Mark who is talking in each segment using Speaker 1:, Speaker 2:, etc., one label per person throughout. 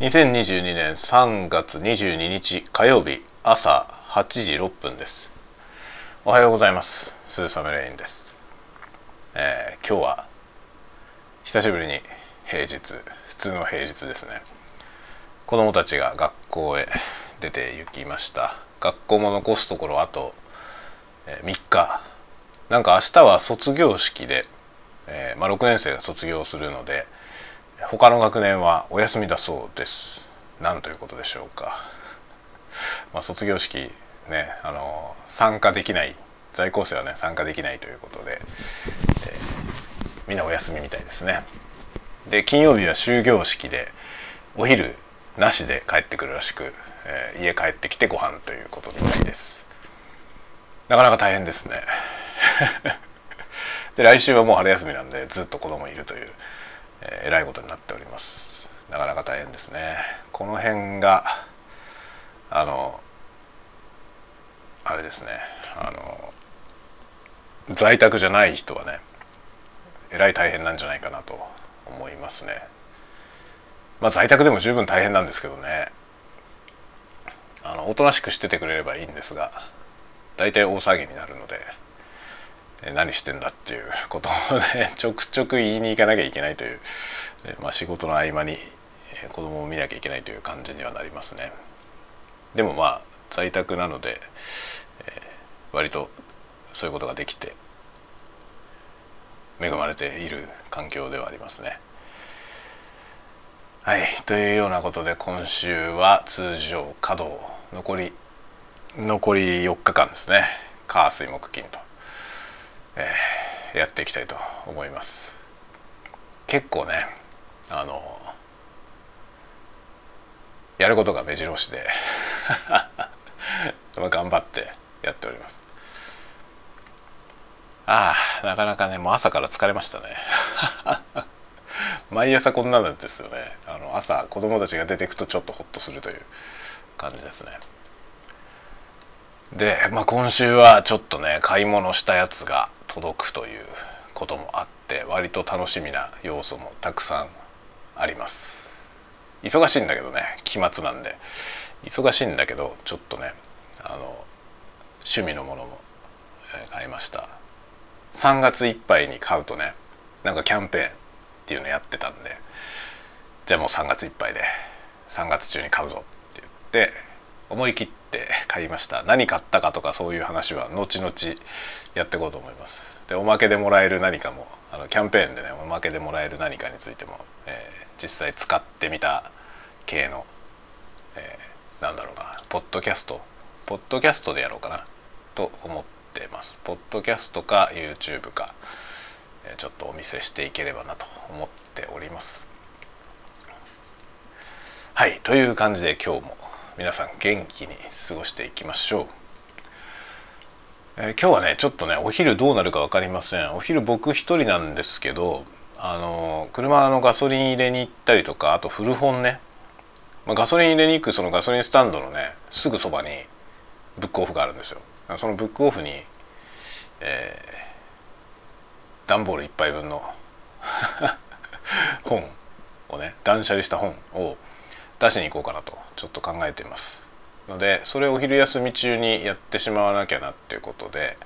Speaker 1: 2022年3月22日火曜日朝8時6分です。おはようございます。スーサムレインです、えー、今日は久しぶりに平日普通の平日ですね。子供たちが学校へ出て行きました。学校も残すところあと3日。なんか明日は卒業式で、えー、まあ、6年生が卒業するので他の学年はお休みだそうです。なんということでしょうか、まあ、卒業式ねあの参加できない在校生はね参加できないということで、えー、みんなお休みみたいですね。で金曜日は終業式でお昼なしで帰ってくるらしく、えー、家帰ってきてご飯ということみたいです。なかなか大変ですね。で来週はもう春休みなんでずっと子供いるという、え、らいことになっております。なかなか大変ですね。この辺があのあれですね。あの在宅じゃない人はねえらい大変なんじゃないかなと思いますね。まあ在宅でも十分大変なんですけどね。あのおとなしくしててくれればいいんですが大体大騒ぎになるので。何してんだっていうことをね ちょくちょく言いに行かなきゃいけないという、まあ、仕事の合間に子供を見なきゃいけないという感じにはなりますね。でもまあ在宅なので、えー、割とそういうことができて恵まれている環境ではありますね。はいというようなことで今週は通常稼働。残り残り4日間ですね。火水木金と、えー、やっていきたいと思います。結構ねあのやることが目白押しで 頑張ってやっております。ああなかなかねもう朝から疲れましたね。毎朝こんなんですよね。あの朝子供たちが出てくとちょっとホッとするという感じですね。で、まあ、今週はちょっとね買い物したやつが届くということもあって割と楽しみな要素もたくさんあります。忙しいんだけどね期末なんで。忙しいんだけどちょっとねあの趣味のものも買いました。3月いっぱいに買うとねなんかキャンペーンっていうのやってたんでじゃあもう3月いっぱいで3月中に買うぞって言って思い切って買いました。何買ったかとかそういう話は後々やっていこうと思います。でおまけでもらえる何かもあのキャンペーンでねおまけでもらえる何かについても、えー、実際使ってみた系の、えー、なんだろうなポッドキャストポッドキャストでやろうかなと思ってます。ポッドキャストか YouTube かえちょっとお見せしていければなと思っております。はいという感じで今日も皆さん元気に過ごしていきましょう、えー、今日はねちょっとねお昼どうなるか分かりません。お昼僕一人なんですけどあの車のガソリン入れに行ったりとかあと古本ね、まあ、ガソリン入れに行くそのガソリンスタンドのねすぐそばにブックオフがあるんですよ。そのブックオフに、えー、段ボール1杯分の 本をね断捨離した本を出しに行こうかなとちょっと考えています。のでそれをお昼休み中にやってしまわなきゃなっていうことで、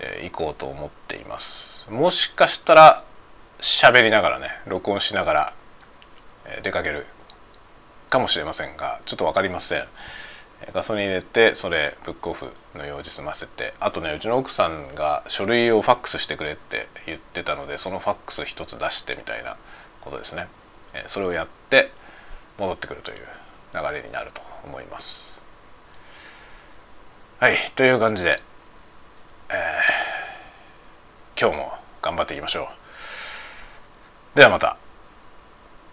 Speaker 1: えー、行こうと思っています。もしかしたら喋りながらね録音しながら、えー、出かけるかもしれませんがちょっと分かりません。ガソリン入れてそれブックオフの用事済ませてあとねうちの奥さんが書類をファックスしてくれって言ってたのでそのファックス一つ出してみたいなことですね。それをやって戻ってくるという流れになると思います。はいという感じで、えー、今日も頑張っていきましょう。ではまた。